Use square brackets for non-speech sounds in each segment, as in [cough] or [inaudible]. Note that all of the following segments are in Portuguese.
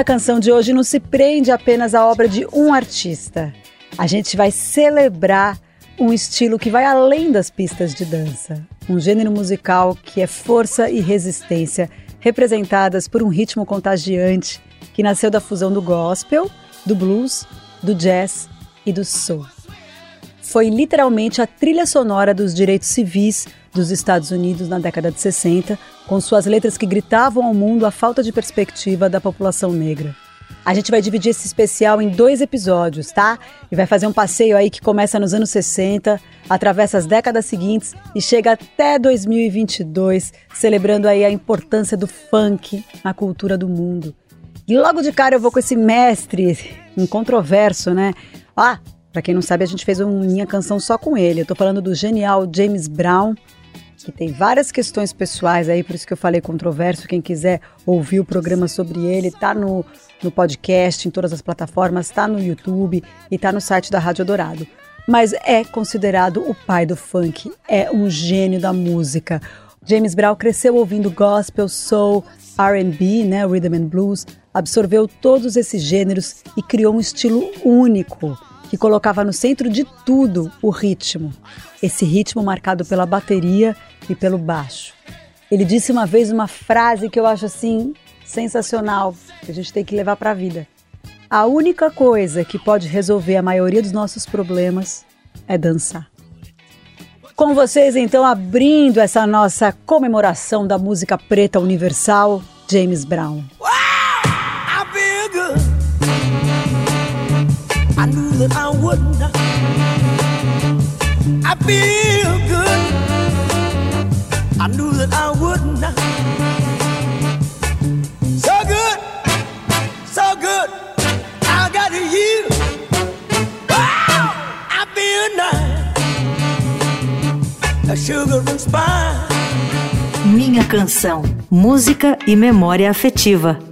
Minha canção de hoje não se prende apenas à obra de um artista. A gente vai celebrar um estilo que vai além das pistas de dança, um gênero musical que é força e resistência representadas por um ritmo contagiante que nasceu da fusão do gospel, do blues, do jazz e do soul. Foi literalmente a trilha sonora dos direitos civis dos Estados Unidos na década de 60, com suas letras que gritavam ao mundo a falta de perspectiva da população negra. A gente vai dividir esse especial em dois episódios, tá? E vai fazer um passeio aí que começa nos anos 60, atravessa as décadas seguintes e chega até 2022, celebrando aí a importância do funk na cultura do mundo. E logo de cara eu vou com esse mestre incontroverso, né? Ah, para quem não sabe, a gente fez uma minha canção só com ele. Eu tô falando do genial James Brown, que tem várias questões pessoais aí, por isso que eu falei controverso. Quem quiser ouvir o programa sobre ele, tá no, no podcast, em todas as plataformas, tá no YouTube e tá no site da Rádio Dourado. Mas é considerado o pai do funk, é um gênio da música. James Brown cresceu ouvindo gospel, soul, R&B, né, rhythm and blues, absorveu todos esses gêneros e criou um estilo único que colocava no centro de tudo o ritmo. Esse ritmo marcado pela bateria e pelo baixo. Ele disse uma vez uma frase que eu acho assim sensacional, que a gente tem que levar para a vida. A única coisa que pode resolver a maioria dos nossos problemas é dançar. Com vocês, então, abrindo essa nossa comemoração da música preta universal, James Brown. That I would. I feel good. I knew that I would not. So good, so good. I got. Wow, I feel nice. A sugar and spice. Minha canção, música e memória afetiva.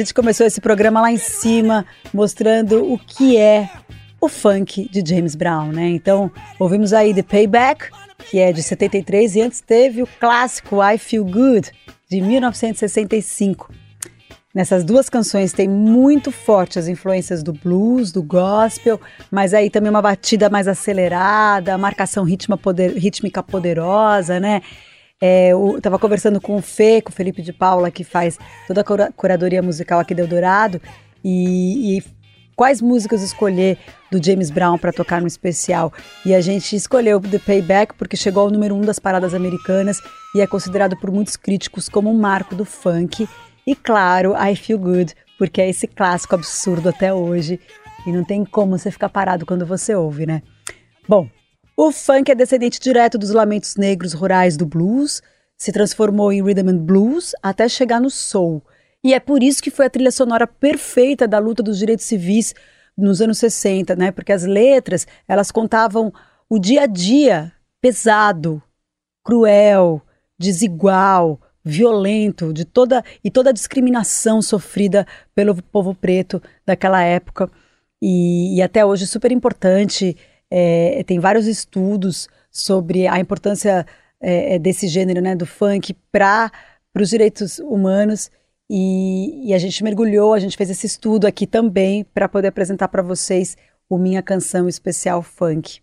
Gente começou esse programa lá em cima, mostrando o que é o funk de James Brown, né? Então, ouvimos aí The Payback, que é de 73, e antes teve o clássico I Feel Good, de 1965. Nessas duas canções tem muito forte as influências do blues, do gospel, mas aí também uma batida mais acelerada, marcação poder, rítmica poderosa, né? É, eu estava conversando com o Fê, com o Felipe de Paula, que faz toda a curadoria musical aqui do Eldorado, e, e quais músicas escolher do James Brown para tocar no especial. E a gente escolheu The Payback porque chegou ao número um das paradas americanas e é considerado por muitos críticos como um marco do funk. E claro, I Feel Good, porque é esse clássico absurdo até hoje e não tem como você ficar parado quando você ouve, né? Bom, o funk é descendente direto dos lamentos negros rurais do blues, se transformou em rhythm and blues até chegar no soul. E é por isso que foi a trilha sonora perfeita da luta dos direitos civis nos anos 60, né? Porque as letras, elas contavam o dia a dia pesado, cruel, desigual, violento, de toda e toda a discriminação sofrida pelo povo preto daquela época. E, e até hoje super importante é, tem vários estudos sobre a importância é, é, desse gênero, né, do funk, para os direitos humanos. E, e, a gente mergulhou, a gente fez esse estudo aqui também para poder apresentar para vocês o Minha Canção Especial Funk.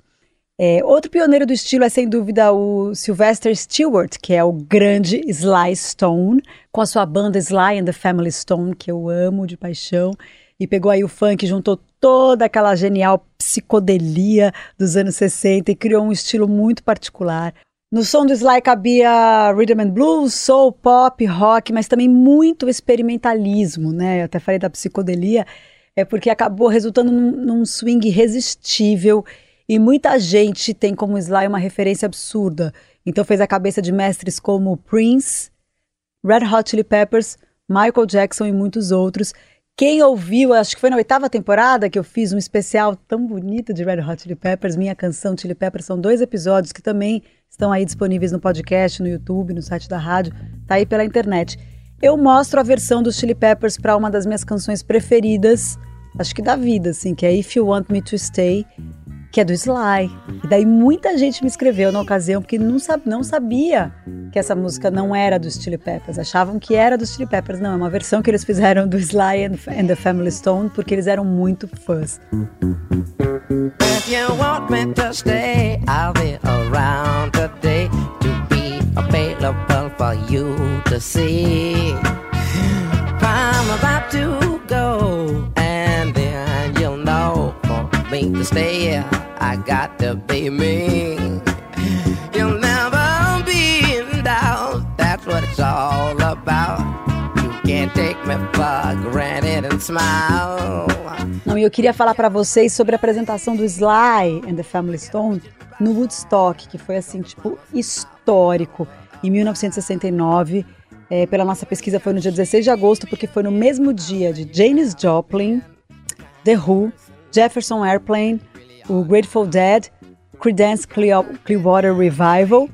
É, outro pioneiro do estilo é sem dúvida o Sylvester Stewart, que é o grande Sly Stone, com a sua banda Sly and the Family Stone, que eu amo de paixão, e pegou aí o funk, juntou toda aquela genial psicodelia dos anos 60 e criou um estilo muito particular. No som do Sly cabia rhythm and blues, soul, pop, rock, mas também muito experimentalismo, né? Eu até falei da psicodelia, é porque acabou resultando num, num swing irresistível e muita gente tem como Sly uma referência absurda. Então fez a cabeça de mestres como Prince, Red Hot Chili Peppers, Michael Jackson e muitos outros. Quem ouviu, acho que foi na oitava temporada que eu fiz um especial tão bonito de Red Hot Chili Peppers, minha canção Chili Peppers, são dois episódios que também estão aí disponíveis no podcast, no YouTube, no site da rádio, tá aí pela internet. Eu mostro a versão dos Chili Peppers para uma das minhas canções preferidas, acho que da vida, assim, que é If You Want Me to Stay, que é do Sly. E daí muita gente me escreveu na ocasião porque não, sab não sabia que essa música não era dos Chili Peppers. Achavam que era dos Chili Peppers. Não, é uma versão que eles fizeram do Sly and, and the Family Stone porque eles eram muito fãs. If you want me to stay, I'll be around today to be available for you to see. I'm about to go, and then you'll know for me to stay. I got to be me. You'll never be in doubt. That's what it's all about. Não, e eu queria falar para vocês sobre a apresentação do Sly and the Family Stone no Woodstock, que foi assim, tipo, histórico. Em 1969, é, pela nossa pesquisa, foi no dia 16 de agosto, porque foi no mesmo dia de Janis Joplin, The Who, Jefferson Airplane, o Grateful Dead, Creedence Clearwater Revival.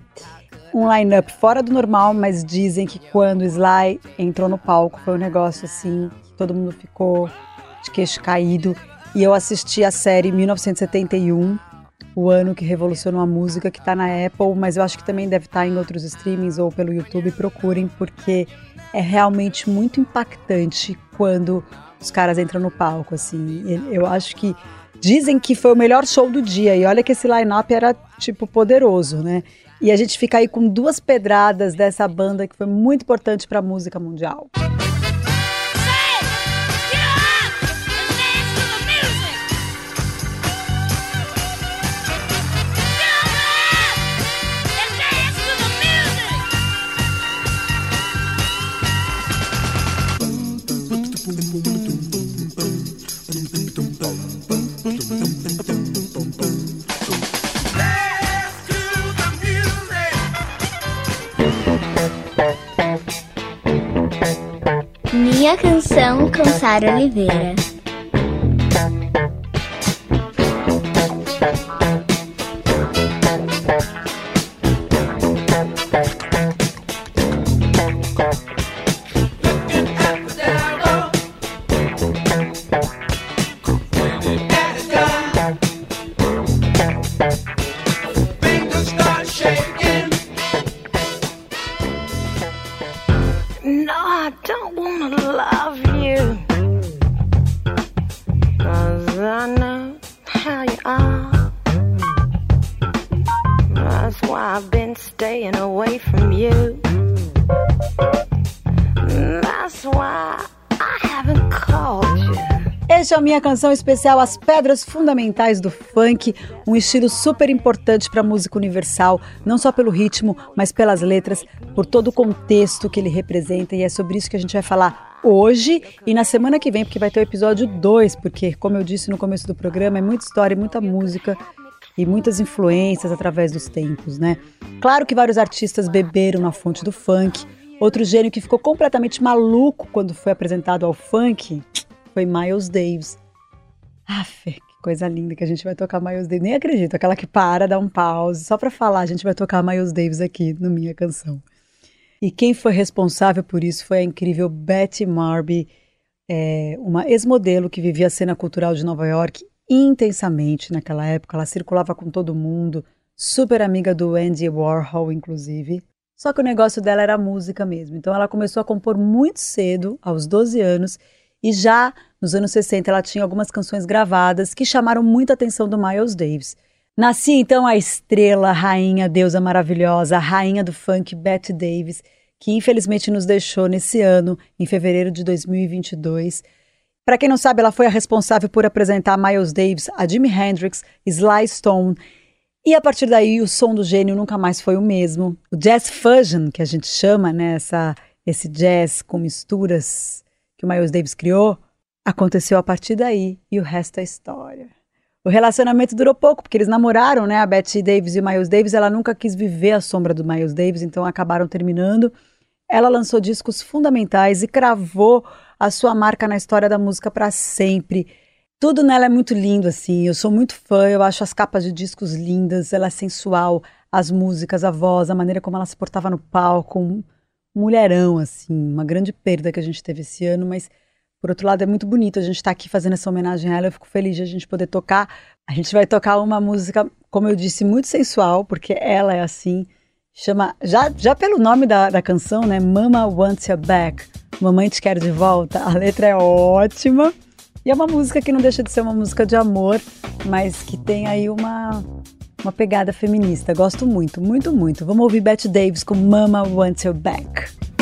Um line-up fora do normal, mas dizem que quando Sly entrou no palco foi um negócio assim, todo mundo ficou de queixo caído. E eu assisti a série 1971, o ano que revolucionou a música, que está na Apple, mas eu acho que também deve estar tá em outros streamings ou pelo YouTube. Procurem, porque é realmente muito impactante quando os caras entram no palco. Assim, eu acho que Dizem que foi o melhor show do dia. E olha que esse line-up era, tipo, poderoso, né? E a gente fica aí com duas pedradas dessa banda que foi muito importante para a música mundial. Canção com Sara Oliveira. Canção especial As Pedras Fundamentais do Funk, um estilo super importante para a música universal, não só pelo ritmo, mas pelas letras, por todo o contexto que ele representa, e é sobre isso que a gente vai falar hoje e na semana que vem, porque vai ter o episódio 2, porque, como eu disse no começo do programa, é muita história, muita música e muitas influências através dos tempos, né? Claro que vários artistas beberam na fonte do funk. Outro gênio que ficou completamente maluco quando foi apresentado ao funk foi Miles Davis. Aff, que coisa linda que a gente vai tocar Miles Davis. Nem acredito, aquela que para, dá um pause. Só para falar, a gente vai tocar Miles Davis aqui no Minha Canção. E quem foi responsável por isso foi a incrível Betty Marby, é, uma ex-modelo que vivia a cena cultural de Nova York intensamente naquela época. Ela circulava com todo mundo, super amiga do Andy Warhol, inclusive. Só que o negócio dela era música mesmo. Então ela começou a compor muito cedo, aos 12 anos, e já nos anos 60 ela tinha algumas canções gravadas que chamaram muita atenção do Miles Davis. Nascia então a estrela, rainha, deusa maravilhosa, rainha do funk, Betty Davis, que infelizmente nos deixou nesse ano, em fevereiro de 2022. Para quem não sabe, ela foi a responsável por apresentar Miles Davis a Jimi Hendrix, Sly Stone e a partir daí, o som do gênio nunca mais foi o mesmo. O jazz fusion, que a gente chama, né, essa, esse jazz com misturas que o Miles Davis criou, aconteceu a partir daí e o resto é história. O relacionamento durou pouco, porque eles namoraram, né? A Betty Davis e o Miles Davis. Ela nunca quis viver a sombra do Miles Davis, então acabaram terminando. Ela lançou discos fundamentais e cravou a sua marca na história da música para sempre. Tudo nela é muito lindo, assim. Eu sou muito fã, eu acho as capas de discos lindas, ela é sensual, as músicas, a voz, a maneira como ela se portava no palco. Um mulherão, assim. Uma grande perda que a gente teve esse ano, mas por outro lado é muito bonito a gente estar tá aqui fazendo essa homenagem a ela. Eu fico feliz de a gente poder tocar. A gente vai tocar uma música, como eu disse, muito sensual, porque ela é assim. Chama, já, já pelo nome da, da canção, né? Mama Wants You Back. Mamãe Te Quer de Volta. A letra é ótima. E é uma música que não deixa de ser uma música de amor, mas que tem aí uma, uma pegada feminista. Gosto muito, muito, muito. Vamos ouvir Bette Davis com Mama Wants You Back.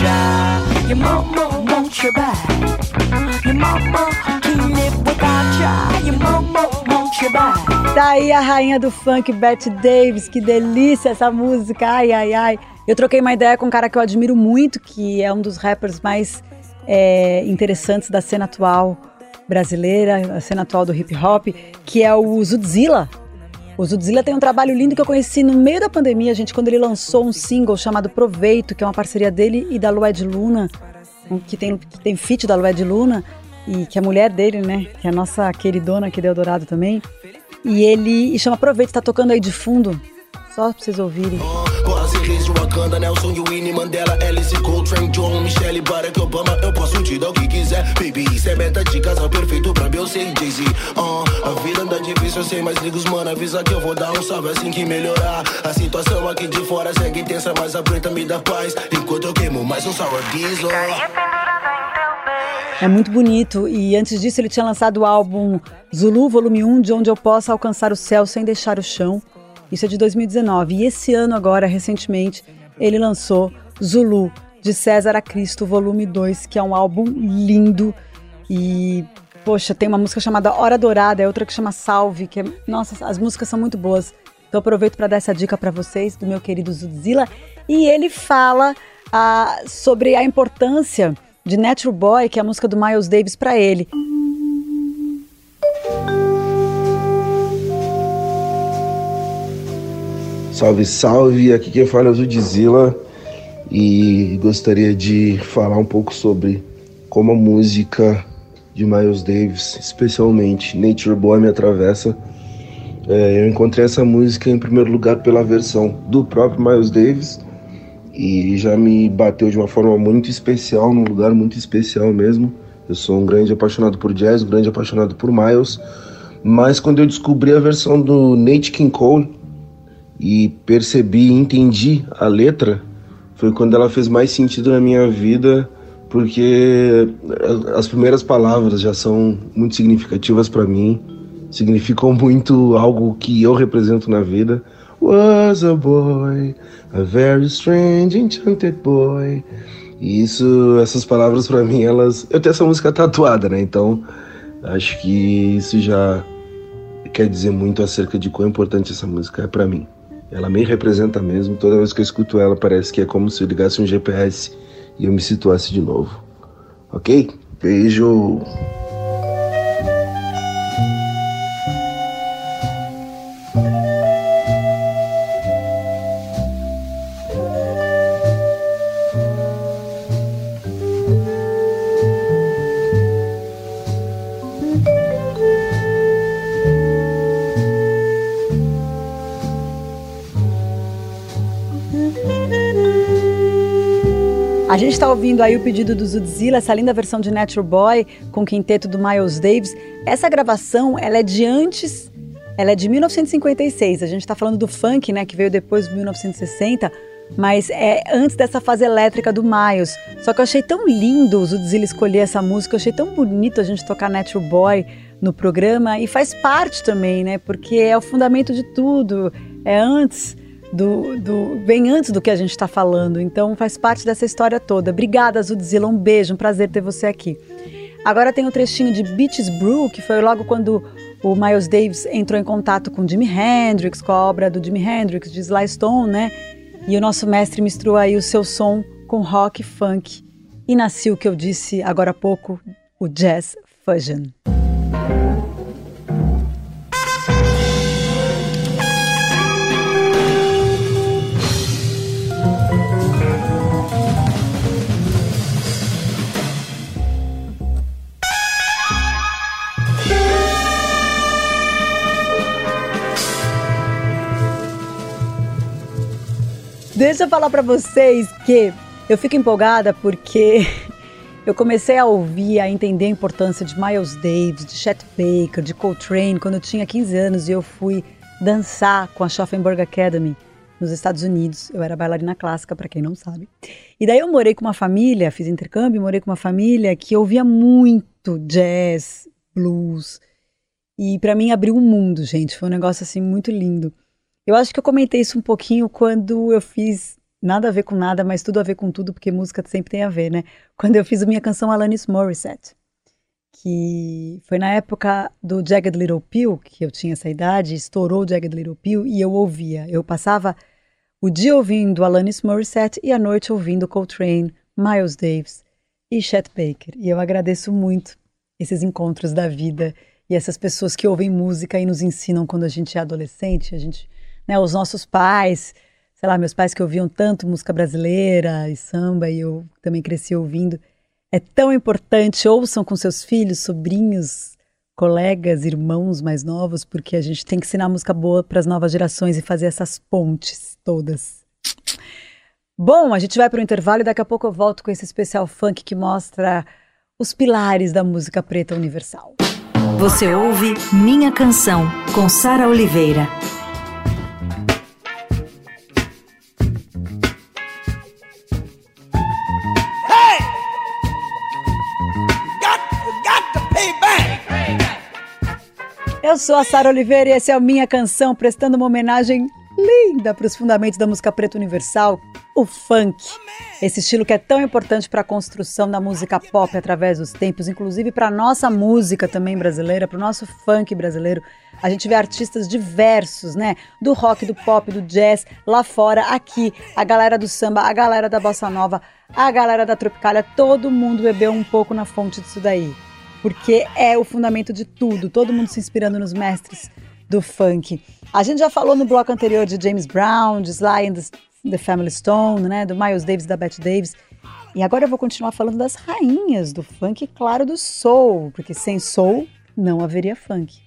Já. Your mama wants you back. Your mama can't live without. Your mama wants you back. Tá aí a rainha do funk, Bette Davis. Que delícia essa música. Ai, ai, ai. Eu troquei uma ideia com um cara que eu admiro muito, que é um dos rappers mais é, interessantes da cena atual brasileira, a cena atual do hip hop, que é o Zudzilla. O Zudzilla tem um trabalho lindo que eu conheci no meio da pandemia, gente, quando ele lançou um single chamado Proveito, que é uma parceria dele e da Lued Luna, que tem, que tem feat da Lued Luna, e que é a mulher dele, né? Que é a nossa queridona aqui de Eldorado também. E ele e chama Proveito, tá tocando aí de fundo. Só pra vocês ouvirem. Reis de Wakanda, Nelson Winnie Mandela, Alice Coltrane, John, Michelle, Barack Obama. Eu posso te dar o que quiser, baby. Isso é meta de casal perfeito pra Beyoncé e Jay-Z. Uh, a vida anda difícil, eu sei, mas liga os mano. Avisa que eu vou dar um salve assim que melhorar. A situação aqui de fora segue tensa, mas a preta me dá paz. Enquanto eu queimo mais um sour diesel. É muito bonito e antes disso ele tinha lançado o álbum Zulu Volume 1, de onde eu possa alcançar o céu sem deixar o chão. Isso é de 2019. E esse ano, agora, recentemente, ele lançou Zulu, de César a Cristo, volume 2, que é um álbum lindo. E, poxa, tem uma música chamada Hora Dourada, é outra que chama Salve, que é, nossa, as músicas são muito boas. Então aproveito para dar essa dica para vocês, do meu querido Zudzilla. E ele fala ah, sobre a importância de Natural Boy, que é a música do Miles Davis, para ele. Salve, salve! Aqui quem fala é o Zudzilla e gostaria de falar um pouco sobre como a música de Miles Davis, especialmente Nature Boy, me atravessa. É, eu encontrei essa música em primeiro lugar pela versão do próprio Miles Davis e já me bateu de uma forma muito especial, num lugar muito especial mesmo. Eu sou um grande apaixonado por jazz, um grande apaixonado por Miles, mas quando eu descobri a versão do Nate King Cole, e percebi, entendi a letra, foi quando ela fez mais sentido na minha vida, porque as primeiras palavras já são muito significativas para mim, significam muito algo que eu represento na vida. Was a boy, a very strange, enchanted boy. E isso, essas palavras para mim, elas. Eu tenho essa música tatuada, né? Então, acho que isso já quer dizer muito acerca de quão importante essa música é para mim. Ela me representa mesmo. Toda vez que eu escuto ela, parece que é como se eu ligasse um GPS e eu me situasse de novo. Ok? Beijo! Está ouvindo aí o pedido do Zudzilla, essa linda versão de Natural Boy com o quinteto do Miles Davis. Essa gravação, ela é de antes, ela é de 1956. A gente está falando do funk, né, que veio depois de 1960, mas é antes dessa fase elétrica do Miles. Só que eu achei tão lindo o Zudzilla escolher essa música, eu achei tão bonito a gente tocar Natural Boy no programa e faz parte também, né, porque é o fundamento de tudo. É antes do, do vem antes do que a gente está falando, então faz parte dessa história toda. Obrigada, Zudzilla, um beijo, um prazer ter você aqui. Agora tem um trechinho de Beaches Brew, que foi logo quando o Miles Davis entrou em contato com Jimi Hendrix, com a obra do Jimi Hendrix, de Sly Stone, né? E o nosso mestre misturou aí o seu som com rock e funk. E nasceu o que eu disse agora há pouco, o Jazz Fusion. Deixa eu falar para vocês que eu fico empolgada porque [laughs] eu comecei a ouvir, a entender a importância de Miles Davis, de Chet Baker, de Coltrane quando eu tinha 15 anos e eu fui dançar com a Schaffenberg Academy nos Estados Unidos. Eu era bailarina clássica, para quem não sabe. E daí eu morei com uma família, fiz intercâmbio, morei com uma família que ouvia muito jazz, blues. E para mim abriu um mundo, gente. Foi um negócio assim muito lindo. Eu acho que eu comentei isso um pouquinho quando eu fiz nada a ver com nada, mas tudo a ver com tudo, porque música sempre tem a ver, né? [laughs] Quando eu fiz a minha canção Alanis Morissette, que foi na época do Jagged Little Pill, que eu tinha essa idade, estourou o Jagged Little Pill e eu ouvia. Eu passava o dia ouvindo Alanis Morissette e a noite ouvindo Coltrane, Miles Davis e Chet Baker. E eu agradeço muito esses encontros da vida e essas pessoas que ouvem música e nos ensinam quando a gente é adolescente, a gente né, os nossos pais, sei lá, meus pais que ouviam tanto música brasileira e samba, e eu também cresci ouvindo. É tão importante, ouçam com seus filhos, sobrinhos, colegas, irmãos mais novos, porque a gente tem que ensinar música boa para as novas gerações e fazer essas pontes todas. Bom, a gente vai para o intervalo e daqui a pouco eu volto com esse especial funk que mostra os pilares da música preta universal. Você ouve Minha Canção, com Sara Oliveira. Eu sou a Sara Oliveira e essa é a minha canção, prestando uma homenagem linda para os fundamentos da música preta universal, o funk. Esse estilo que é tão importante para a construção da música pop através dos tempos, inclusive para a nossa música também brasileira, para o nosso funk brasileiro. A gente vê artistas diversos, né? Do rock, do pop, do jazz, lá fora, aqui, a galera do samba, a galera da bossa nova, a galera da tropicália, todo mundo bebeu um pouco na fonte disso daí porque é o fundamento de tudo, todo mundo se inspirando nos mestres do funk. A gente já falou no bloco anterior de James Brown, de Sly and the, Family Stone, né, do Miles Davis, da Bette Davis. E agora eu vou continuar falando das rainhas do funk claro, do soul, porque sem soul não haveria funk.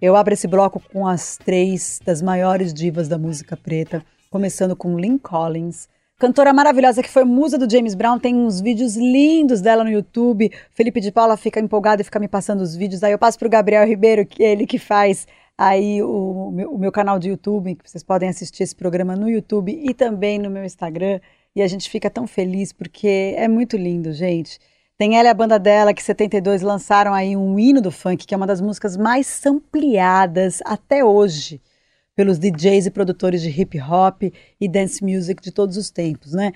Eu abro esse bloco com as três das maiores divas da música preta, começando com Lynn Collins, Cantora maravilhosa que foi musa do James Brown, tem uns vídeos lindos dela no YouTube. Felipe de Paula fica empolgado e fica me passando os vídeos. Aí eu passo para o Gabriel Ribeiro, que é ele que faz aí o meu, o meu canal de YouTube, que vocês podem assistir esse programa no YouTube e também no meu Instagram. E a gente fica tão feliz porque é muito lindo, gente. Tem ela e a banda dela, que em 72 lançaram aí um hino do funk, que é uma das músicas mais sampleadas até hoje pelos DJs e produtores de hip hop e dance music de todos os tempos, né?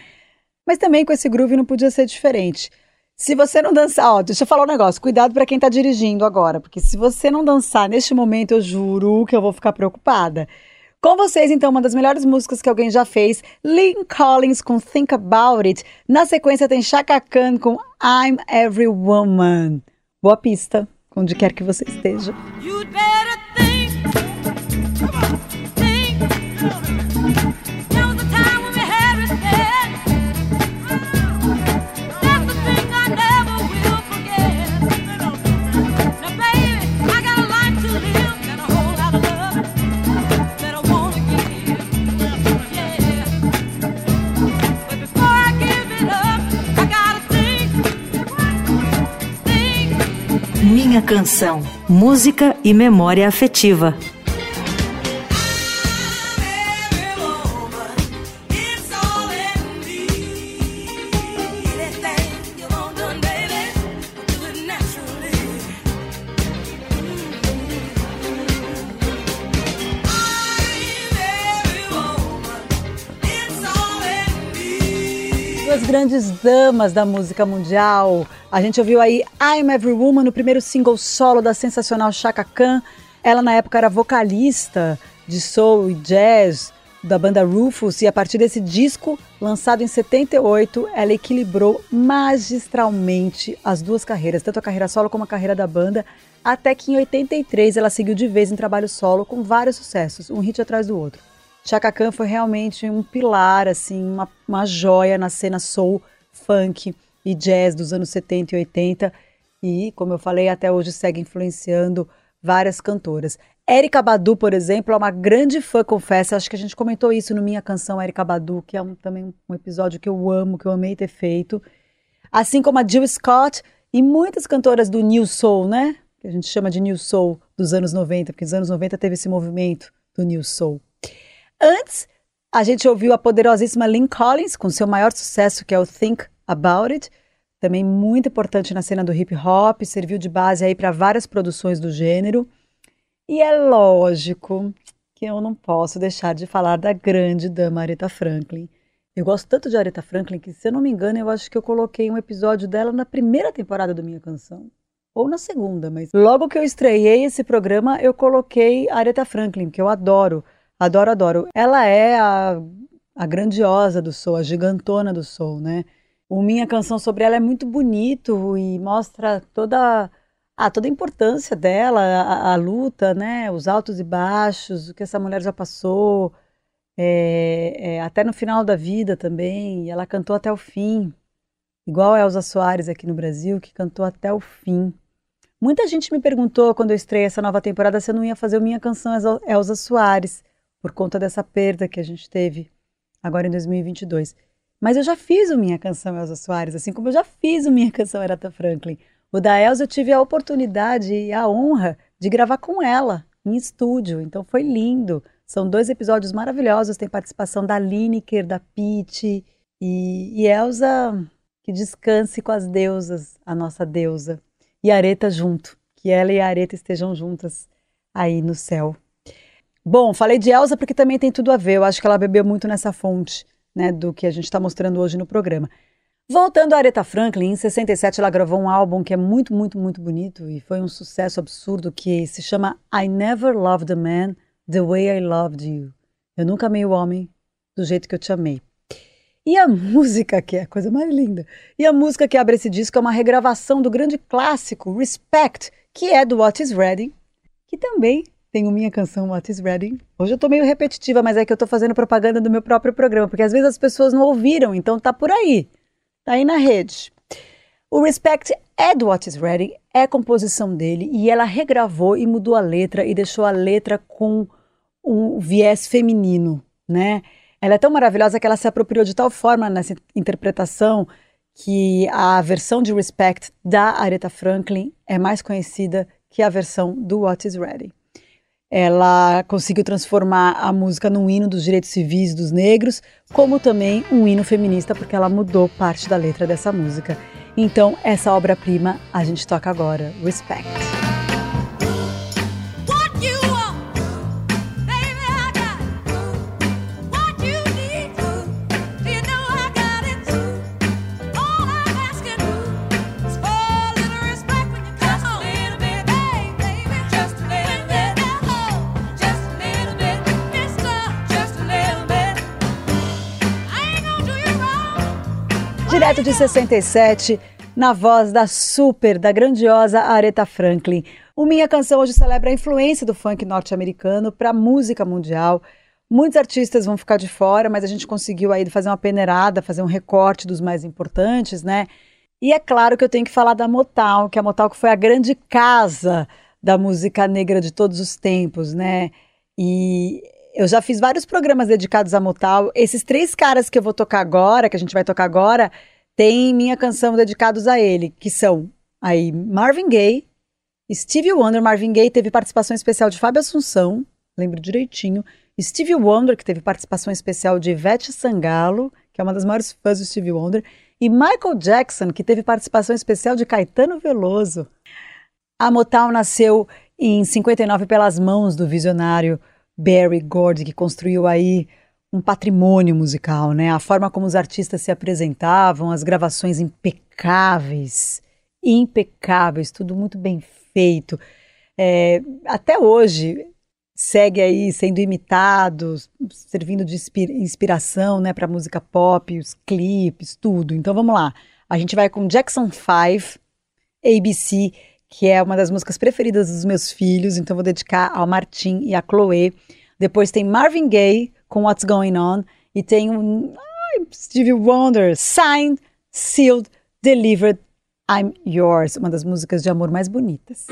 Mas também com esse groove não podia ser diferente. Se você não dançar, ó, deixa eu falar um negócio, cuidado para quem tá dirigindo agora, porque se você não dançar neste momento, eu juro que eu vou ficar preocupada. Com vocês, então, uma das melhores músicas que alguém já fez, Lynn Collins com Think About It. Na sequência tem Chaka Khan com I'm Every Woman. Boa pista, onde quer que você esteja. Canção. Música e memória afetiva. Grandes damas da música mundial. A gente ouviu aí I'm Every Woman, no primeiro single solo da sensacional Chaka Khan. Ela na época era vocalista de soul e jazz da banda Rufus e a partir desse disco, lançado em 78, ela equilibrou magistralmente as duas carreiras, tanto a carreira solo como a carreira da banda, até que em 83 ela seguiu de vez em trabalho solo com vários sucessos, um hit atrás do outro. Chaka Khan foi realmente um pilar, assim, uma, uma joia na cena soul, funk e jazz dos anos 70 e 80 e, como eu falei, até hoje segue influenciando várias cantoras. Erika Badu, por exemplo, é uma grande fã, confesso, acho que a gente comentou isso no Minha Canção Erika Badu, que é um, também um episódio que eu amo, que eu amei ter feito. Assim como a Jill Scott e muitas cantoras do New Soul, né? Que a gente chama de New Soul dos anos 90, porque nos anos 90 teve esse movimento do New Soul. Antes, a gente ouviu a poderosíssima Lynn Collins com seu maior sucesso, que é o Think About It, também muito importante na cena do hip hop, serviu de base aí para várias produções do gênero. E é lógico que eu não posso deixar de falar da grande dama Aretha Franklin. Eu gosto tanto de Aretha Franklin que, se eu não me engano, eu acho que eu coloquei um episódio dela na primeira temporada do Minha Canção. Ou na segunda, mas logo que eu estreiei esse programa, eu coloquei Aretha Franklin, que eu adoro. Adoro, adoro. Ela é a, a grandiosa do soul, a gigantona do soul, né? O Minha Canção sobre ela é muito bonito e mostra toda a, toda a importância dela, a, a, luta, né? Os altos e baixos, o que essa mulher já passou, é, é, até no final da vida também. ela cantou até o fim, igual a Elza Soares aqui no Brasil, que cantou até o fim. Muita gente me perguntou quando eu estreiei essa nova temporada se eu não ia fazer o Minha Canção Elza Soares por conta dessa perda que a gente teve agora em 2022. Mas eu já fiz o Minha Canção Elza Soares, assim como eu já fiz o Minha Canção Aretha Franklin. O da Elza eu tive a oportunidade e a honra de gravar com ela, em estúdio, então foi lindo. São dois episódios maravilhosos, tem participação da Lineker, da Pete e, e Elza, que descanse com as deusas, a nossa deusa. E Areta junto, que ela e a Areta estejam juntas aí no céu. Bom, falei de Elsa porque também tem tudo a ver. Eu acho que ela bebeu muito nessa fonte, né, do que a gente está mostrando hoje no programa. Voltando a Aretha Franklin, em 67 ela gravou um álbum que é muito, muito, muito bonito e foi um sucesso absurdo que se chama I Never Loved a Man the Way I Loved You. Eu nunca amei o homem do jeito que eu te amei. E a [laughs] música, que é a coisa mais linda, e a música que abre esse disco é uma regravação do grande clássico Respect, que é do What Is Ready, que também tenho minha canção What is Ready. Hoje eu tô meio repetitiva, mas é que eu tô fazendo propaganda do meu próprio programa, porque às vezes as pessoas não ouviram, então tá por aí. Tá aí na rede. O Respect é do What is Ready, é composição dele, e ela regravou e mudou a letra e deixou a letra com um viés feminino, né? Ela é tão maravilhosa que ela se apropriou de tal forma nessa interpretação que a versão de Respect da Aretha Franklin é mais conhecida que a versão do What is Ready ela conseguiu transformar a música num hino dos direitos civis dos negros, como também um hino feminista, porque ela mudou parte da letra dessa música. Então, essa obra-prima a gente toca agora, Respect. Direto de 67, na voz da super, da grandiosa Aretha Franklin. O Minha Canção hoje celebra a influência do funk norte-americano para a música mundial. Muitos artistas vão ficar de fora, mas a gente conseguiu aí fazer uma peneirada, fazer um recorte dos mais importantes, né? E é claro que eu tenho que falar da Motown, que a Motown foi a grande casa da música negra de todos os tempos, né? E eu já fiz vários programas dedicados a Motown. Esses três caras que eu vou tocar agora, que a gente vai tocar agora, tem minha canção dedicados a ele, que são aí Marvin Gaye, Stevie Wonder, Marvin Gaye teve participação especial de Fábio Assunção, lembro direitinho. Stevie Wonder, que teve participação especial de Ivete Sangalo, que é uma das maiores fãs do Stevie Wonder, e Michael Jackson, que teve participação especial de Caetano Veloso. A Motown nasceu em 59 pelas mãos do visionário Barry Gordy, que construiu aí um patrimônio musical, né? A forma como os artistas se apresentavam, as gravações impecáveis, impecáveis, tudo muito bem feito. É, até hoje segue aí sendo imitado, servindo de inspiração, né, para música pop, os clipes, tudo. Então vamos lá. A gente vai com Jackson 5, ABC, que é uma das músicas preferidas dos meus filhos, então vou dedicar ao Martin e à Chloe. Depois tem Marvin Gaye com What's Going On e tem um ai, Stevie Wonder, Signed, Sealed, Delivered, I'm Yours, uma das músicas de amor mais bonitas.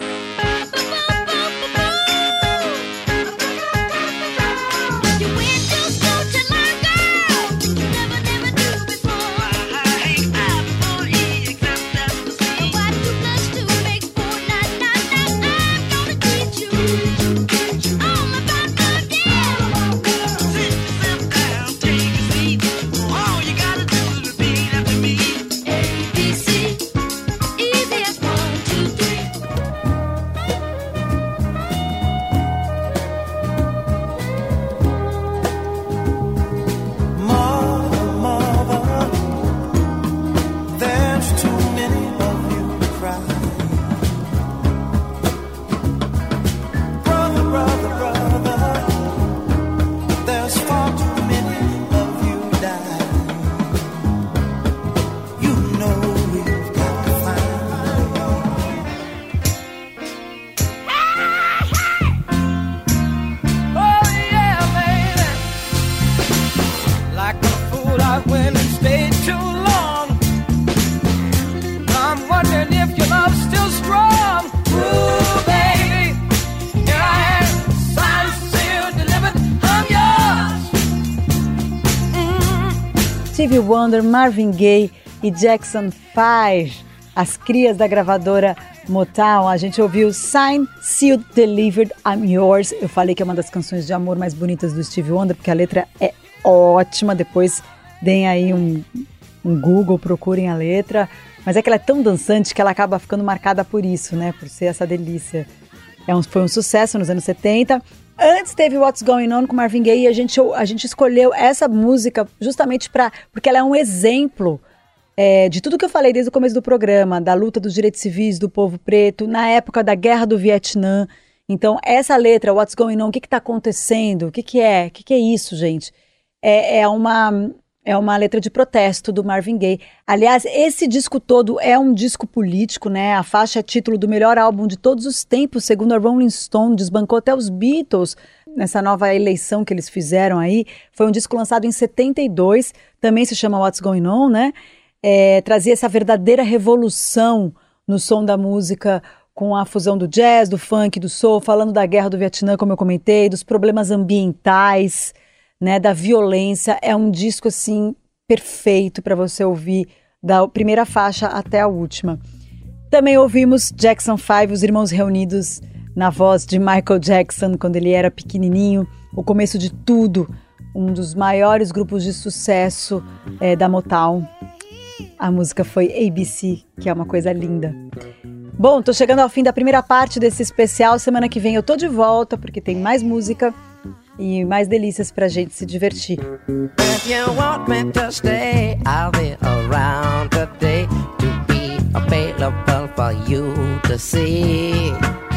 Stevie Wonder, Marvin Gaye e Jackson 5, as crias da gravadora Motown. A gente ouviu Sign, Sealed, Delivered, I'm Yours. Eu falei que é uma das canções de amor mais bonitas do Stevie Wonder, porque a letra é ótima. Depois deem aí um, um Google, procurem a letra. Mas é que ela é tão dançante que ela acaba ficando marcada por isso, né? Por ser essa delícia. É um, foi um sucesso nos anos 70. Antes teve What's Going On com Marvin Gaye e a gente, a gente escolheu essa música justamente para porque ela é um exemplo é, de tudo que eu falei desde o começo do programa, da luta dos direitos civis do povo preto, na época da guerra do Vietnã. Então, essa letra, What's Going On, o que está acontecendo? O que, que é? O que, que é isso, gente? É, é, uma, é uma letra de protesto do Marvin Gaye. Aliás, esse disco todo é um disco político, né? A faixa é título do melhor álbum de todos os tempos, segundo a Rolling Stone, desbancou até os Beatles nessa nova eleição que eles fizeram aí. Foi um disco lançado em 72, também se chama What's Going On, né? É, trazia essa verdadeira revolução no som da música com a fusão do jazz, do funk, do soul, falando da guerra do Vietnã, como eu comentei, dos problemas ambientais né, da violência. É um disco assim perfeito para você ouvir da primeira faixa até a última. Também ouvimos Jackson 5, os irmãos reunidos na voz de Michael Jackson quando ele era pequenininho, o começo de tudo, um dos maiores grupos de sucesso é, da Motown. A música foi ABC, que é uma coisa linda. Bom, tô chegando ao fim da primeira parte desse especial. Semana que vem eu tô de volta porque tem mais música e mais delícias pra gente se divertir.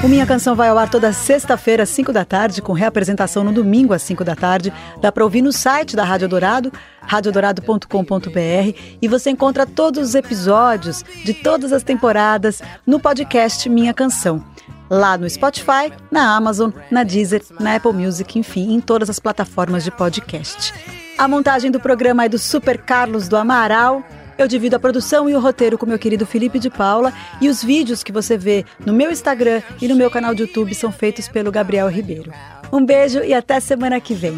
O Minha Canção vai ao ar toda sexta-feira, às 5 da tarde, com reapresentação no domingo, às 5 da tarde. Dá para ouvir no site da Rádio Dourado, radiodorado.com.br, e você encontra todos os episódios de todas as temporadas no podcast Minha Canção lá no Spotify, na Amazon, na Deezer, na Apple Music, enfim, em todas as plataformas de podcast. A montagem do programa é do Super Carlos do Amaral. Eu divido a produção e o roteiro com meu querido Felipe de Paula e os vídeos que você vê no meu Instagram e no meu canal de YouTube são feitos pelo Gabriel Ribeiro. Um beijo e até semana que vem.